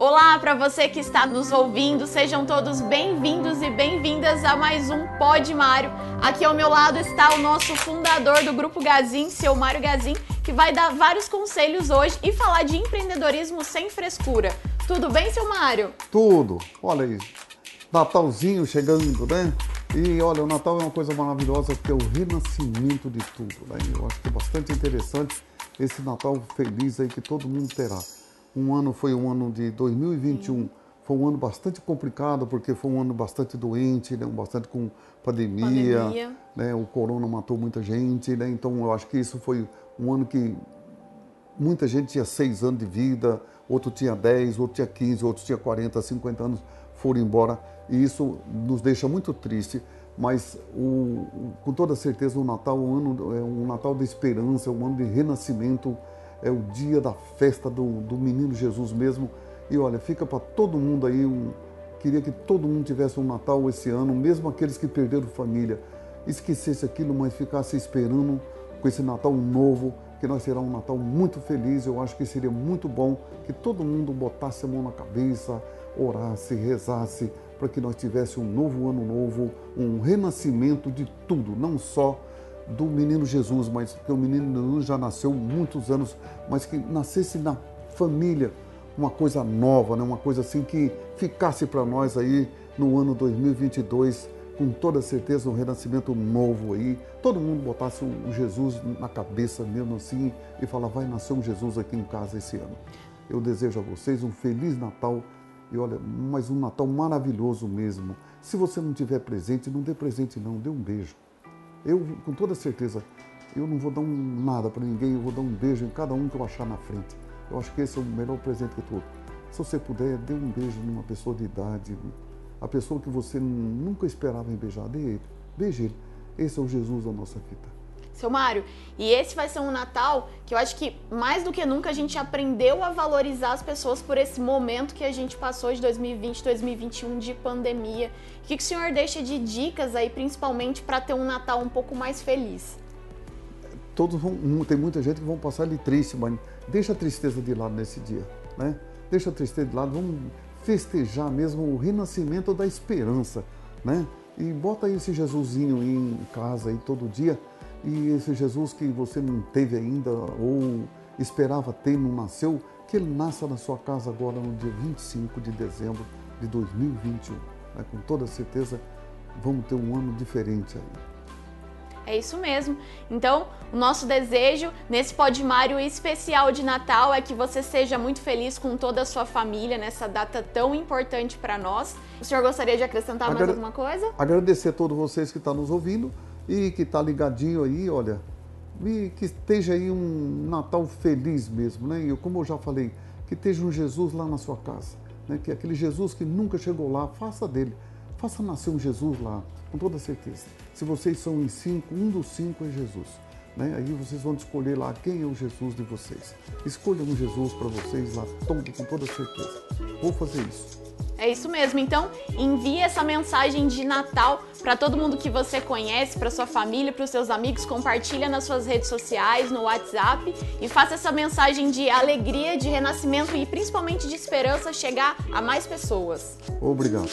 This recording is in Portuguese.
Olá para você que está nos ouvindo, sejam todos bem-vindos e bem-vindas a mais um Pod Mário. Aqui ao meu lado está o nosso fundador do Grupo Gazin, seu Mário Gazin, que vai dar vários conselhos hoje e falar de empreendedorismo sem frescura. Tudo bem, seu Mário? Tudo. Olha aí, Natalzinho chegando, né? E olha, o Natal é uma coisa maravilhosa porque é o renascimento de tudo, né? Eu acho que é bastante interessante esse Natal feliz aí que todo mundo terá. Um ano foi um ano de 2021, foi um ano bastante complicado, porque foi um ano bastante doente, né? bastante com pandemia, pandemia. Né? o corona matou muita gente, né? então eu acho que isso foi um ano que muita gente tinha seis anos de vida, outro tinha 10, outro tinha 15, outro tinha 40, 50 anos, foram embora, e isso nos deixa muito triste, mas o, com toda certeza o Natal é um, ano, é um Natal de esperança, é um ano de renascimento, é o dia da festa do, do menino Jesus mesmo. E olha, fica para todo mundo aí, um, queria que todo mundo tivesse um Natal esse ano, mesmo aqueles que perderam família, esquecesse aquilo, mas ficasse esperando com esse Natal novo, que nós será um Natal muito feliz. Eu acho que seria muito bom que todo mundo botasse a mão na cabeça, orasse, rezasse, para que nós tivéssemos um novo ano novo, um renascimento de tudo, não só do menino Jesus, mas que o menino Jesus já nasceu muitos anos, mas que nascesse na família uma coisa nova, né? uma coisa assim que ficasse para nós aí no ano 2022 com toda certeza um renascimento novo aí, todo mundo botasse um Jesus na cabeça mesmo assim e falar vai nascer um Jesus aqui em casa esse ano. Eu desejo a vocês um feliz Natal e olha, mais um Natal maravilhoso mesmo. Se você não tiver presente, não dê presente não, dê um beijo. Eu, com toda certeza, eu não vou dar um nada para ninguém, eu vou dar um beijo em cada um que eu achar na frente. Eu acho que esse é o melhor presente que tudo. Se você puder, dê um beijo numa pessoa de idade, a pessoa que você nunca esperava em beijar, dê ele, beije ele. Esse é o Jesus da nossa vida seu Mário. E esse vai ser um Natal que eu acho que mais do que nunca a gente aprendeu a valorizar as pessoas por esse momento que a gente passou de 2020, 2021 de pandemia. O que, que o senhor deixa de dicas aí, principalmente para ter um Natal um pouco mais feliz? Todos vão, tem muita gente que vão passar ali triste, mas deixa a tristeza de lado nesse dia, né? Deixa a tristeza de lado, vamos festejar mesmo o renascimento da esperança, né? E bota esse Jesusinho em casa aí todo dia e esse Jesus que você não teve ainda ou esperava ter, não nasceu, que ele nasça na sua casa agora no dia 25 de dezembro de 2021. Né? Com toda certeza vamos ter um ano diferente aí. É isso mesmo. Então, o nosso desejo nesse Podmário especial de Natal é que você seja muito feliz com toda a sua família nessa data tão importante para nós. O senhor gostaria de acrescentar Agra mais alguma coisa? Agradecer a todos vocês que estão nos ouvindo e que está ligadinho aí, olha, e que esteja aí um Natal feliz mesmo, né? E como eu já falei, que esteja um Jesus lá na sua casa, né? Que aquele Jesus que nunca chegou lá, faça dele, faça nascer um Jesus lá, com toda certeza. Se vocês são em cinco, um dos cinco é Jesus. Né? Aí vocês vão escolher lá quem é o Jesus de vocês. Escolham um Jesus para vocês lá, com toda certeza. Vou fazer isso. É isso mesmo. Então, envie essa mensagem de Natal para todo mundo que você conhece, para sua família, para os seus amigos, compartilha nas suas redes sociais, no WhatsApp e faça essa mensagem de alegria, de renascimento e principalmente de esperança chegar a mais pessoas. Obrigado.